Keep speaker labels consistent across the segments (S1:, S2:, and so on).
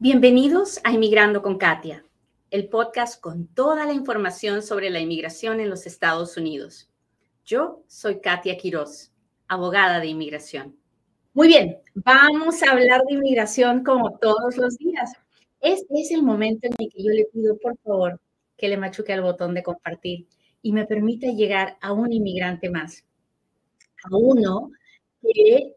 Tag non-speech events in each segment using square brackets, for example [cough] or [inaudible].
S1: Bienvenidos a Inmigrando con Katia, el podcast con toda la información sobre la inmigración en los Estados Unidos. Yo soy Katia Quiroz, abogada de inmigración. Muy bien, vamos a hablar de inmigración como todos los días. Este es el momento en el que yo le pido, por favor, que le machuque al botón de compartir y me permita llegar a un inmigrante más, a uno que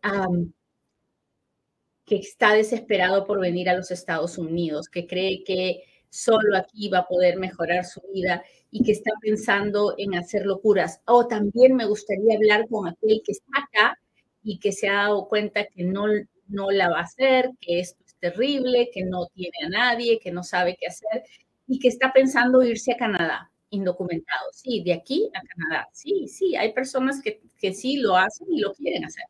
S1: que está desesperado por venir a los Estados Unidos, que cree que solo aquí va a poder mejorar su vida y que está pensando en hacer locuras. O también me gustaría hablar con aquel que está acá y que se ha dado cuenta que no, no la va a hacer, que esto es terrible, que no tiene a nadie, que no sabe qué hacer y que está pensando irse a Canadá indocumentado. Sí, de aquí a Canadá. Sí, sí, hay personas que, que sí lo hacen y lo quieren hacer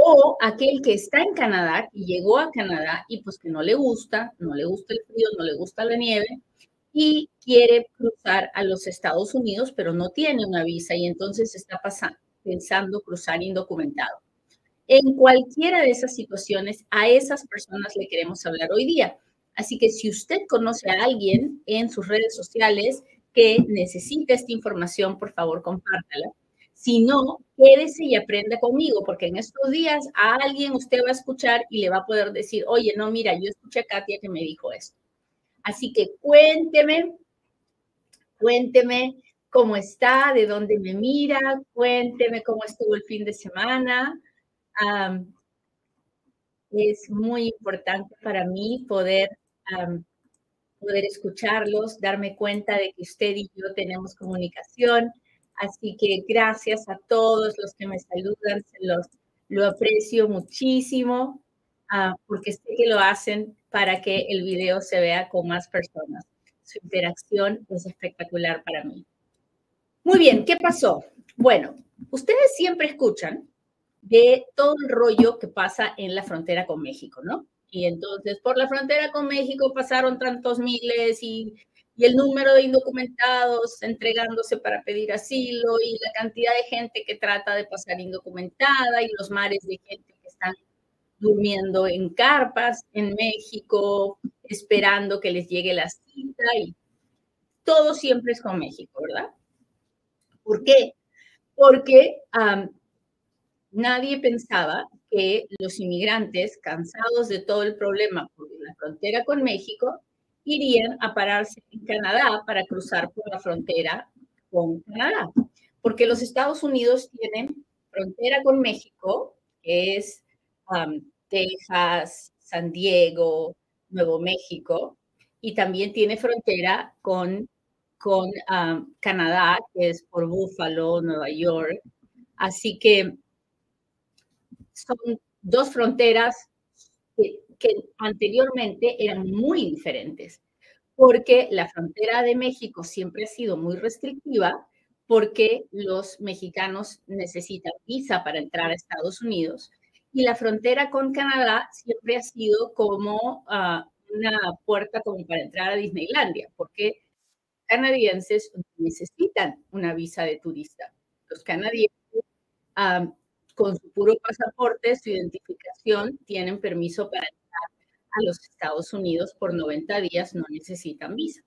S1: o aquel que está en Canadá y llegó a Canadá y pues que no le gusta, no le gusta el frío, no le gusta la nieve y quiere cruzar a los Estados Unidos, pero no tiene una visa y entonces está pasando, pensando cruzar indocumentado. En cualquiera de esas situaciones, a esas personas le queremos hablar hoy día. Así que si usted conoce a alguien en sus redes sociales que necesita esta información, por favor, compártala si no, quédese y aprenda conmigo, porque en estos días a alguien usted va a escuchar y le va a poder decir, oye, no, mira, yo escuché a Katia que me dijo esto. Así que cuénteme, cuénteme cómo está, de dónde me mira, cuénteme cómo estuvo el fin de semana. es muy importante para mí poder, poder escucharlos, darme cuenta de que usted y yo tenemos comunicación Así que gracias a todos los que me saludan, se los, lo aprecio muchísimo uh, porque sé que lo hacen para que el video se vea con más personas. Su interacción es espectacular para mí. Muy bien, ¿qué pasó? Bueno, ustedes siempre escuchan de todo el rollo que pasa en la frontera con México, ¿no? Y entonces por la frontera con México pasaron tantos miles y y el número de indocumentados entregándose para pedir asilo y la cantidad de gente que trata de pasar indocumentada y los mares de gente que están durmiendo en carpas en México, esperando que les llegue la cita y todo siempre es con México, ¿verdad? ¿Por qué? Porque nadie pensaba que los inmigrantes, cansados de todo el problema por la frontera con México, irían a pararse en Canadá para cruzar por la frontera con Canadá, porque los Estados Unidos tienen frontera con México, que es Texas, San Diego, Nuevo México, y también tiene frontera con, con Canadá, que es por Buffalo, Nueva York. Así que son dos fronteras que anteriormente eran muy diferentes, porque la frontera de México siempre ha sido muy restrictiva, porque los mexicanos necesitan visa para entrar a Estados Unidos, y la frontera con Canadá siempre ha sido como ah, una puerta como para entrar a Disneylandia, porque canadienses necesitan una visa de turista. Los canadienses ah, con su puro pasaporte, su identificación, tienen permiso para a los Estados Unidos por 90 días no necesitan visa.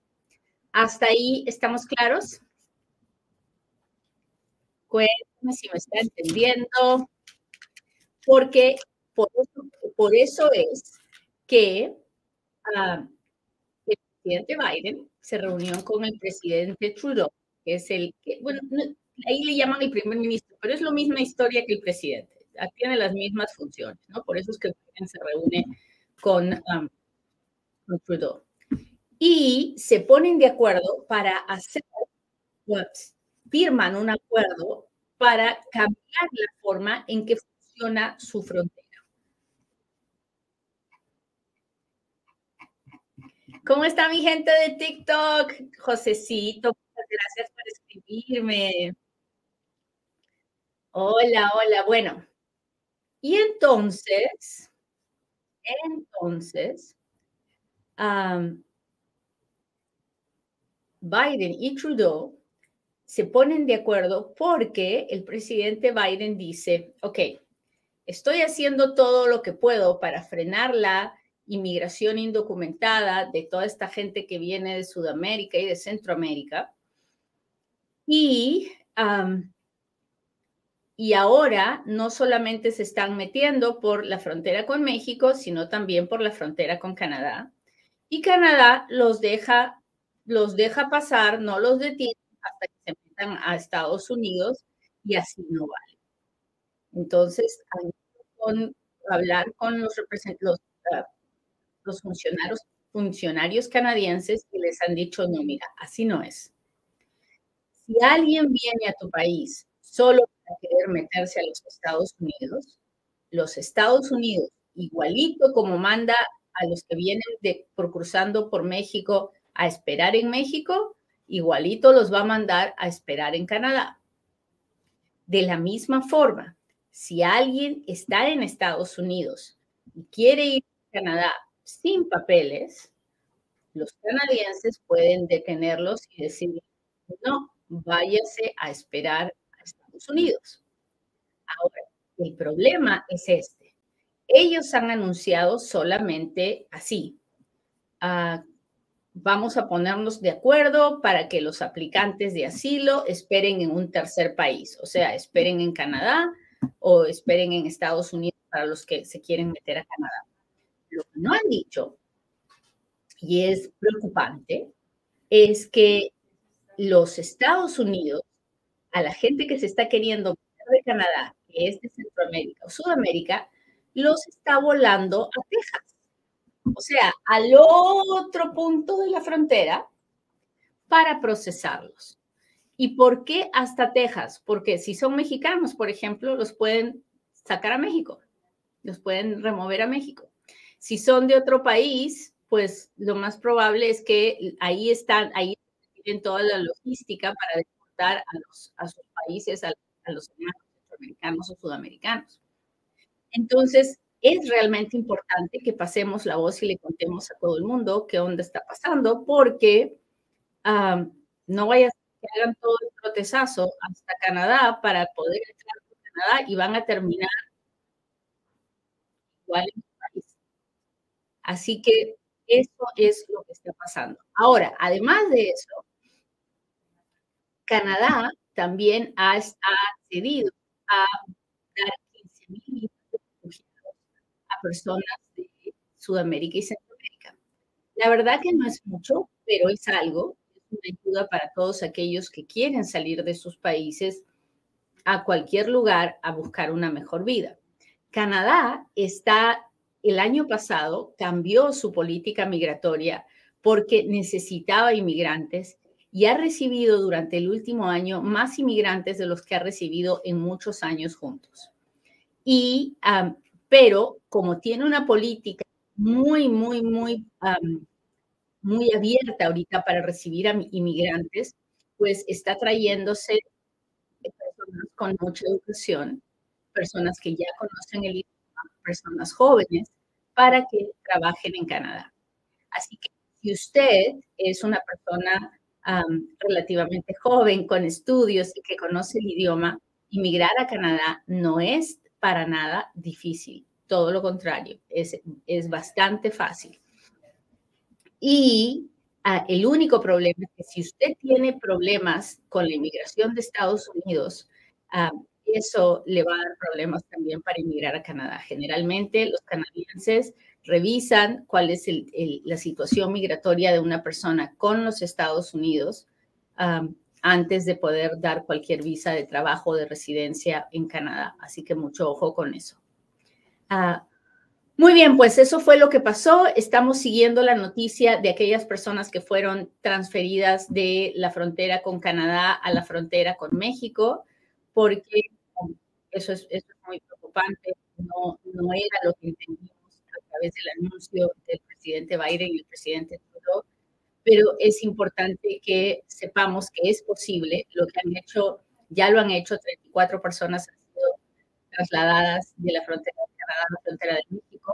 S1: ¿Hasta ahí estamos claros? Cuéntame si me está entendiendo. Porque por eso, es que ah, el presidente Biden se reunió con el presidente Trudeau, que es el que, bueno, ahí le llaman el primer ministro, pero es la misma historia que el presidente. Tiene las mismas funciones, ¿no? Por eso es que se reúne con, Trudeau. Y se ponen de acuerdo para hacer, firman un acuerdo para cambiar la forma en que funciona su frontera. ¿Cómo está mi gente de TikTok? Josecito, muchas gracias por escribirme. Hola, hola. Bueno, y entonces, entonces, Biden y Trudeau se ponen de acuerdo porque el presidente Biden dice, ok, estoy haciendo todo lo que puedo para frenar la inmigración indocumentada de toda esta gente que viene de Sudamérica y de Centroamérica. Y, y ahora no solamente se están metiendo por la frontera con México, sino también por la frontera con Canadá. Y Canadá los deja, los deja pasar, no los detiene hasta que se metan a Estados Unidos y así no vale. Entonces, con hablar con los, los, ah, los funcionarios, funcionarios canadienses y les han dicho, no, mira, así no es. Si alguien viene a tu país solo para querer meterse a los Estados Unidos, los Estados Unidos, igualito como manda a los que vienen de, por cruzando por México a esperar en México, igualito los va a mandar a esperar en Canadá. De la misma forma, si alguien está en Estados Unidos y quiere ir a Canadá sin papeles, los canadienses pueden detenerlos y decir, no, váyase a esperar a Unidos. Ahora, el problema es este. Ellos han anunciado solamente así. Ah, vamos a ponernos de acuerdo para que los aplicantes de asilo esperen en un tercer país, o sea, esperen en Canadá o esperen en Estados Unidos para los que se quieren meter a Canadá. Lo que no han dicho, y es preocupante, es que los Estados Unidos, a la gente que se está queriendo de Canadá, que es de Centroamérica o Sudamérica, los está volando a Texas. O sea, al otro punto de la frontera para procesarlos. ¿Y por qué hasta Texas? Porque si son mexicanos, por ejemplo, los pueden sacar a México, los pueden remover a México. Si son de otro país, pues lo más probable es que ahí están, ahí tienen toda la logística para deportar a, los, a sus países, a, los centroamericanos o sudamericanos. Entonces, es realmente importante que pasemos la voz y le contemos a todo el mundo qué onda está pasando, porque no vaya a que hagan todo el procesazo hasta Canadá para poder entrar a Canadá y van a terminar igual en el país. Así que eso es lo que está pasando. Ahora, además de eso, Canadá también ha, accedido a dar 15 mil a personas de Sudamérica y Centroamérica. La verdad que no es mucho, pero es algo una ayuda para todos aquellos que quieren salir de sus países a cualquier lugar a buscar una mejor vida. Canadá está, el año pasado, cambió su política migratoria porque necesitaba inmigrantes y ha recibido durante el último año más inmigrantes de los que ha recibido en muchos años juntos. Y, pero como tiene una política muy, muy, muy muy abierta ahorita para recibir a inmigrantes, pues está trayéndose personas con mucha educación, personas que ya conocen el idioma, personas jóvenes, para que trabajen en Canadá. Así que si usted es una persona relativamente joven, con estudios y que conoce el idioma, inmigrar a Canadá no es para nada difícil, todo lo contrario, es, es bastante fácil. Y ah, el único problema es que si usted tiene problemas con la inmigración de Estados Unidos, ah, eso le va a dar problemas también para inmigrar a Canadá. Generalmente los canadienses revisan cuál es la situación migratoria de una persona con los Estados Unidos ah, antes de poder dar cualquier visa de trabajo o de residencia en Canadá. Así que mucho ojo con eso. Muy bien, pues eso fue lo que pasó. Estamos siguiendo la noticia de aquellas personas que fueron transferidas de la frontera con Canadá a la frontera con México, porque eso es, muy preocupante. No, no, era lo que través del anuncio del presidente Biden y el presidente Trudeau, pero es importante que sepamos que es posible. Lo que han hecho, ya lo han hecho, 34 personas han sido trasladadas de la frontera de Canadá a la frontera de México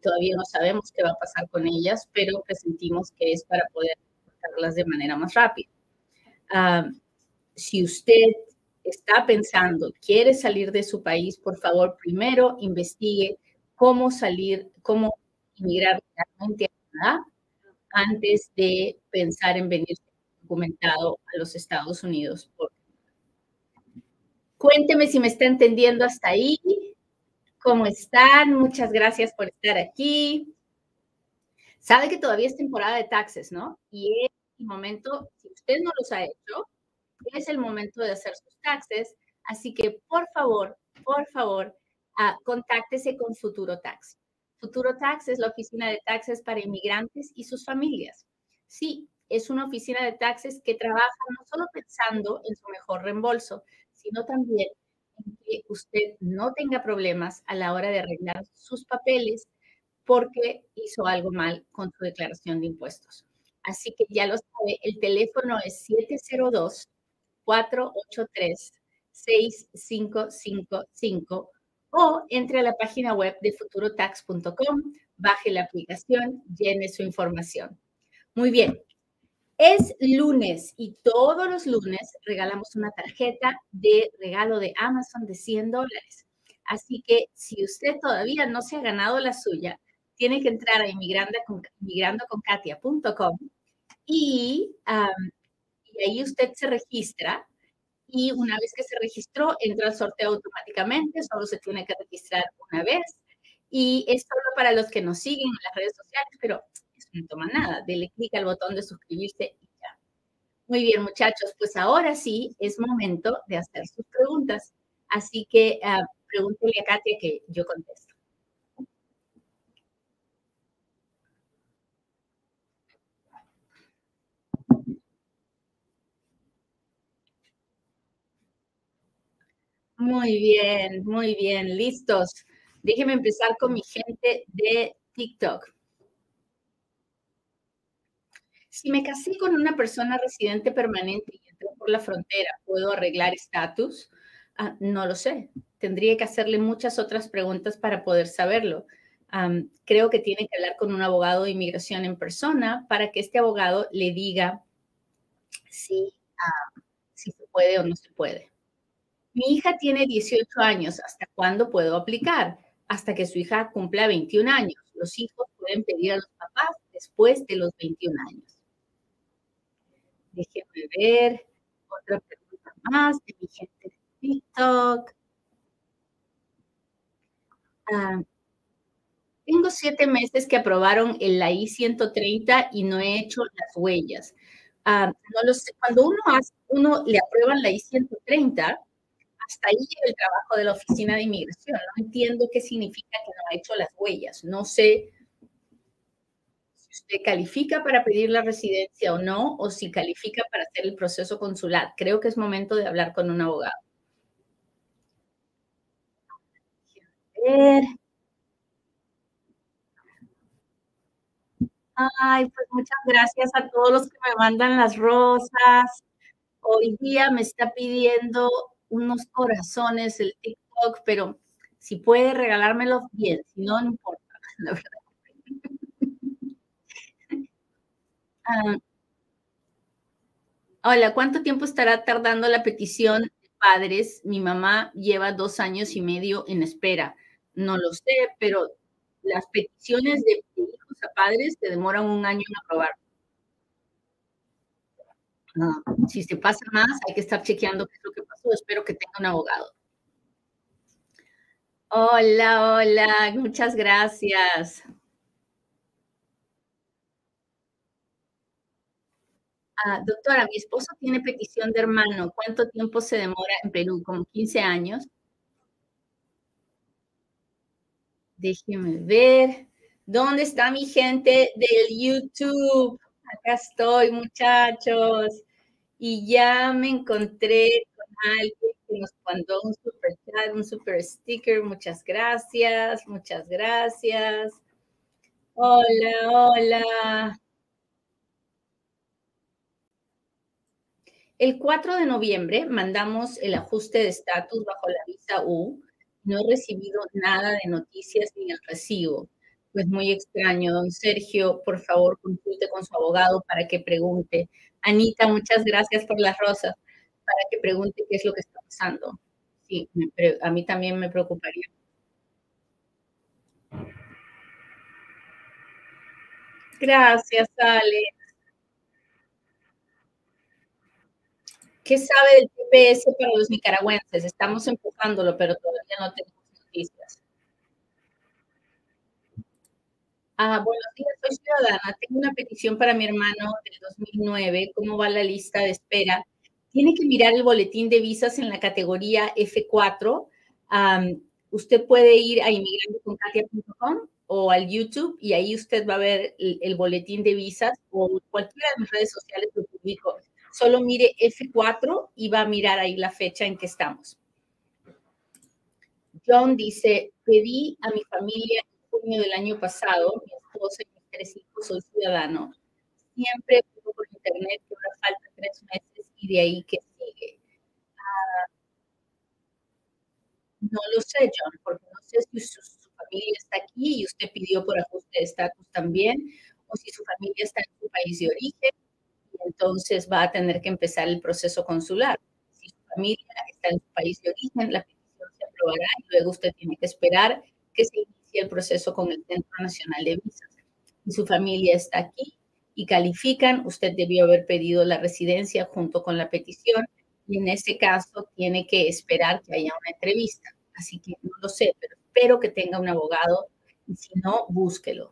S1: todavía no sabemos qué va a pasar con ellas, pero presentimos que es para poder tratarlas de manera más rápida. Ah, si usted está pensando, quiere salir de su país, por favor, primero investigue cómo salir, cómo inmigrar realmente a Canadá antes de pensar en venir documentado a los Estados Unidos. Cuénteme si me está entendiendo hasta ahí. ¿Cómo están? Muchas gracias por estar aquí. Sabe que todavía es temporada de taxes, ¿no? Y es el momento, si usted no los ha hecho, es el momento de hacer sus taxes. Así que, por favor, por favor, uh, contáctese con Futuro Tax. Futuro Tax es la oficina de taxes para inmigrantes y sus familias. Sí, es una oficina de taxes que trabaja no solo pensando en su mejor reembolso, sino también en que usted no tenga problemas a la hora de arreglar sus papeles porque hizo algo mal con su declaración de impuestos. Así que ya lo sabe, el teléfono es 702-483-6555 o entre a la página web de futurotax.com, baje la aplicación, llene su información. Muy bien, es lunes y todos los lunes regalamos una tarjeta de regalo de Amazon de 100 dólares. Así que si usted todavía no se ha ganado la suya, tiene que entrar a inmigrandoconkatia.com y, y ahí usted se registra y una vez que se registró, entra al sorteo automáticamente, solo se tiene que registrar una vez. Y es solo para los que nos siguen en las redes sociales, pero eso no toma nada. Dele clic al botón de suscribirse y ya. Muy bien, muchachos, pues ahora sí es momento de hacer sus preguntas. Así que uh, pregúntele a Katia que yo contesto. Muy bien, muy bien, listos. Déjenme empezar con mi gente de TikTok. Si me casé con una persona residente permanente y entró por la frontera, ¿puedo arreglar estatus? Ah, no lo sé. Tendría que hacerle muchas otras preguntas para poder saberlo. creo que tiene que hablar con un abogado de inmigración en persona para que este abogado le diga si, ah, si se puede o no se puede. Mi hija tiene 18 años, ¿hasta cuándo puedo aplicar? Hasta que su hija cumpla 21 años. Los hijos pueden pedir a los papás después de los 21 años. Déjenme ver otra pregunta más de mi gente de TikTok. Ah, tengo siete meses que aprobaron el la I-130 y no he hecho las huellas. Ah. Cuando uno, hace, uno le aprueban la I-130, hasta ahí el trabajo de la oficina de inmigración. No entiendo qué significa que no ha hecho las huellas. No sé si usted califica para pedir la residencia o no, o si califica para hacer el proceso consular. Creo que es momento de hablar con un abogado. Ay, pues muchas gracias a todos los que me mandan las rosas. Hoy día me está pidiendo unos corazones el TikTok, pero si puede regalármelo bien, si no, no importa, [laughs] la verdad. [laughs] Ah, hola, ¿cuánto tiempo estará tardando la petición de padres? Mi mamá lleva dos años y medio en espera. No lo sé, pero las peticiones de hijos a padres se demoran un año en aprobar. si se pasa más, hay que estar chequeando qué es lo que Espero que tenga un abogado. Hola, hola, muchas gracias. Ah, doctora, mi esposo tiene petición de hermano. ¿Cuánto tiempo se demora en Perú? ¿Como 15 años? Déjeme ver. ¿Dónde está mi gente del YouTube? Acá estoy, muchachos. Y ya me encontré con alguien que nos mandó un super chat, un super sticker. Muchas gracias, muchas gracias. Hola, hola. El 4 de noviembre mandamos el ajuste de estatus bajo la visa U. No he recibido nada de noticias ni el recibo. Pues muy extraño, don Sergio, por favor consulte con su abogado para que pregunte. Anita, muchas gracias por las rosas, para que pregunte qué es lo que está pasando. Sí, a mí también me preocuparía. Gracias, Ale. ¿Qué sabe del TPS para los nicaragüenses? Estamos empujándolo, pero todavía no tenemos noticias. Ah, buenos días, soy ciudadana. Tengo una petición para mi hermano del 2009. ¿Cómo va la lista de espera? Tiene que mirar el boletín de visas en la categoría F4. usted puede ir a inmigranteconkatia.com o al YouTube y ahí usted va a ver el, boletín de visas o cualquiera de mis redes sociales lo publico. Solo mire F4 y va a mirar ahí la fecha en que estamos. John dice, pedí a mi familia junio del año pasado, mi esposa y mis tres hijos, soy ciudadano. Siempre por internet que ahora falta tres meses y de ahí que sigue. Ah, no lo sé, John, porque no sé si su, su, familia está aquí y usted pidió por ajuste de estatus también, o si su familia está en su país de origen, y entonces va a tener que empezar el proceso consular. Si su familia está en su país de origen, la petición se aprobará y luego usted tiene que esperar que se el proceso con el Centro Nacional de Visas. Si su familia está aquí y califican, usted debió haber pedido la residencia junto con la petición y en ese caso tiene que esperar que haya una entrevista. Así que no lo sé, pero espero que tenga un abogado y si no, búsquelo.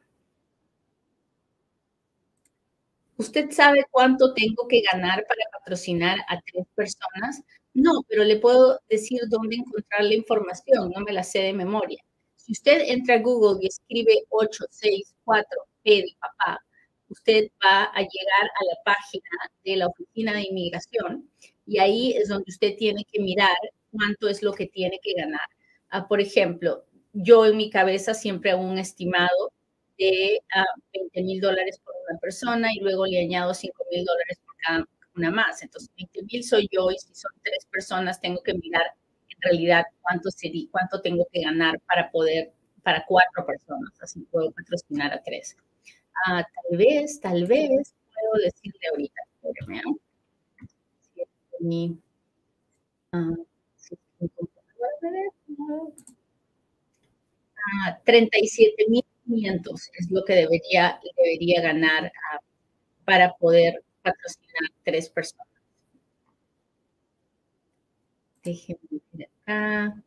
S1: ¿Usted sabe cuánto tengo que ganar para patrocinar a tres personas? No, pero le puedo decir dónde encontrar la información, no me la sé de memoria. Si usted entra a Google y escribe 864P de papá, usted va a llegar a la página de la Oficina de Inmigración y ahí es donde usted tiene que mirar cuánto es lo que tiene que ganar. Ah, por ejemplo, yo en mi cabeza siempre hago un estimado de 20 ah, mil dólares por una persona y luego le añado 5 mil dólares por cada una más. Entonces, 20 mil soy yo y si son tres personas tengo que mirar en realidad cuánto, cuánto tengo que ganar para poder, para cuatro personas, así puedo patrocinar a tres. Ah, tal vez, tal vez, puedo decirle ahorita, espérame, mi, ah, 37.500 ah, es lo que debería, debería ganar para poder patrocinar tres personas. Déjenme ver acá.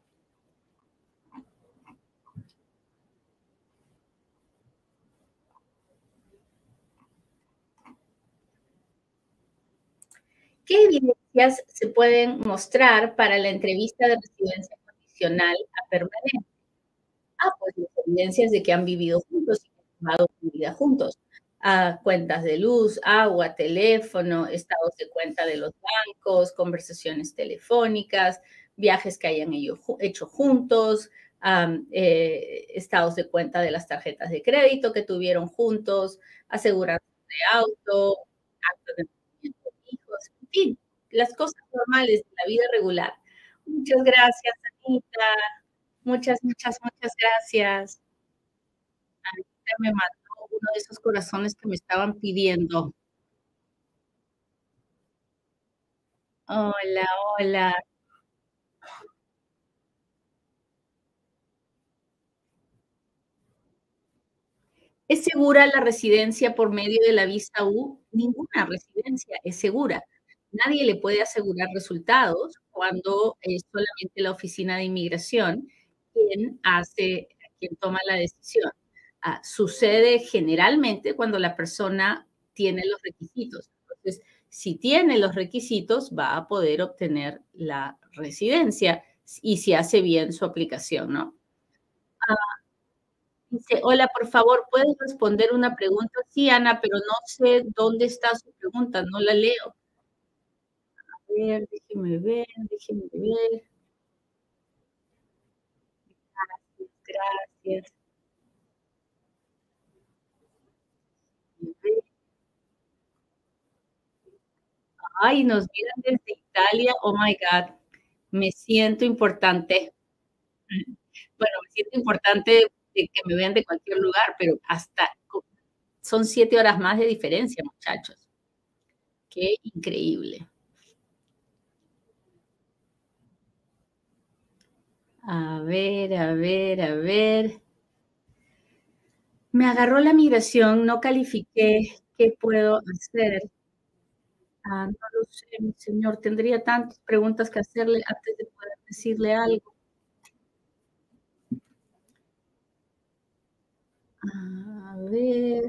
S1: ¿Qué evidencias se pueden mostrar para la entrevista de residencia condicional a permanente? Ah, pues las evidencias de que han vivido juntos y tomado vida juntos a cuentas de luz, agua, teléfono, estados de cuenta de los bancos, conversaciones telefónicas, viajes que hayan hecho juntos, eh, estados de cuenta de las tarjetas de crédito que tuvieron juntos, aseguranza de auto, actos de fin, las cosas normales de la vida regular. Muchas gracias, Anita. Muchas, muchas, muchas gracias. Anita me mató uno de esos corazones que me estaban pidiendo. Hola, hola. ¿Es segura la residencia por medio de la visa U? Ninguna residencia es segura. Nadie le puede asegurar resultados cuando es solamente la oficina de inmigración quien hace, quien toma la decisión. Ah, sucede generalmente cuando la persona tiene los requisitos. Entonces, si tiene los requisitos, va a poder obtener la residencia y si hace bien su aplicación, ¿no? Ah, dice, hola, por favor, ¿puedes responder una pregunta? Sí, Ana, pero no sé dónde está su pregunta, no la leo. Ver, déjeme ver, déjeme ver. Gracias, gracias. Ay, nos miran desde Italia. Oh my God. Me siento importante. Bueno, me siento importante que me vean de cualquier lugar, pero hasta son siete horas más de diferencia, muchachos. Qué increíble. A ver, a ver, a ver. Me agarró la migración, no califiqué, ¿qué puedo hacer? Ah, no lo sé, mi señor, tendría tantas preguntas que hacerle antes de poder decirle algo. A ver.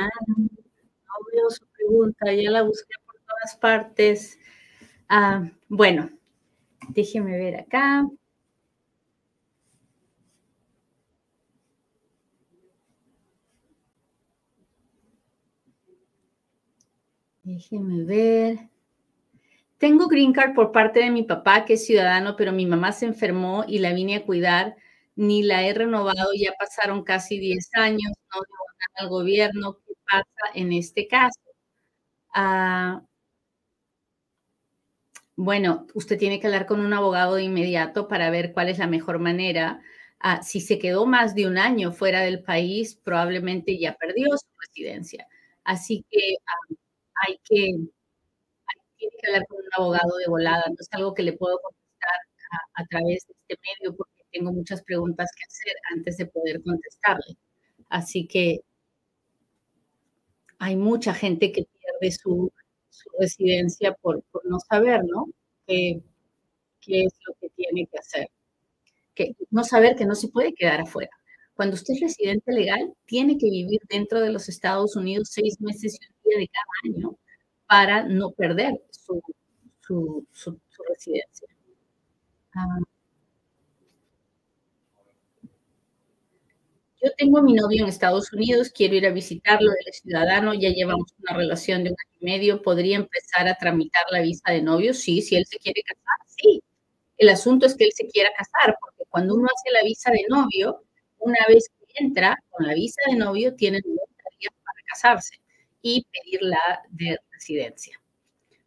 S1: Ah, no veo su pregunta, ya la busqué por todas partes. Ah, bueno, déjeme ver acá. Déjeme ver. Tengo green card por parte de mi papá, que es ciudadano, pero mi mamá se enfermó y la vine a cuidar. Ni la he renovado, ya pasaron casi 10 años, no debo al gobierno. ¿Qué pasa en este caso? Ah, bueno, usted tiene que hablar con un abogado de inmediato para ver cuál es la mejor manera. Ah, si se quedó más de un año fuera del país, probablemente ya perdió su residencia. Así que ah, hay que, hay, que hablar con un abogado de volada. No es algo que le puedo contestar a, a través de este medio porque tengo muchas preguntas que hacer antes de poder contestarle. Así que hay mucha gente que pierde su, residencia por, no saber, ¿no? ¿Qué, ¿Qué, es lo que tiene que hacer? Que no saber que no se puede quedar afuera. Cuando usted es residente legal, tiene que vivir dentro de los Estados Unidos seis meses y un día de cada año para no perder su, su, su, su residencia. Ah. Yo tengo a mi novio en Estados Unidos, quiero ir a visitarlo, él es ciudadano, ya llevamos una relación de un año y medio, ¿podría empezar a tramitar la visa de novio? Sí, si él se quiere casar, sí. El asunto es que él se quiera casar, porque cuando uno hace la visa de novio, una vez que entra con la visa de novio, tiene 90 días para casarse y pedir la de residencia.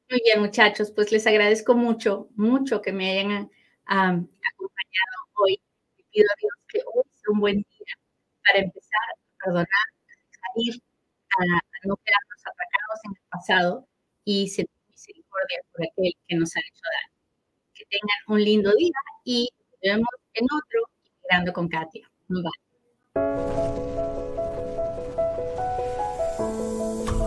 S1: Muy bien, muchachos, pues les agradezco mucho, mucho que me hayan um, acompañado hoy. Pido a Dios que hoy sea un buen día para empezar a perdonar, a salir, a, a no quedarnos atracados en el pasado y sentir misericordia por aquel que nos ha hecho daño. Que tengan un lindo día y nos vemos en otro Inmigrando con Katia. Bye.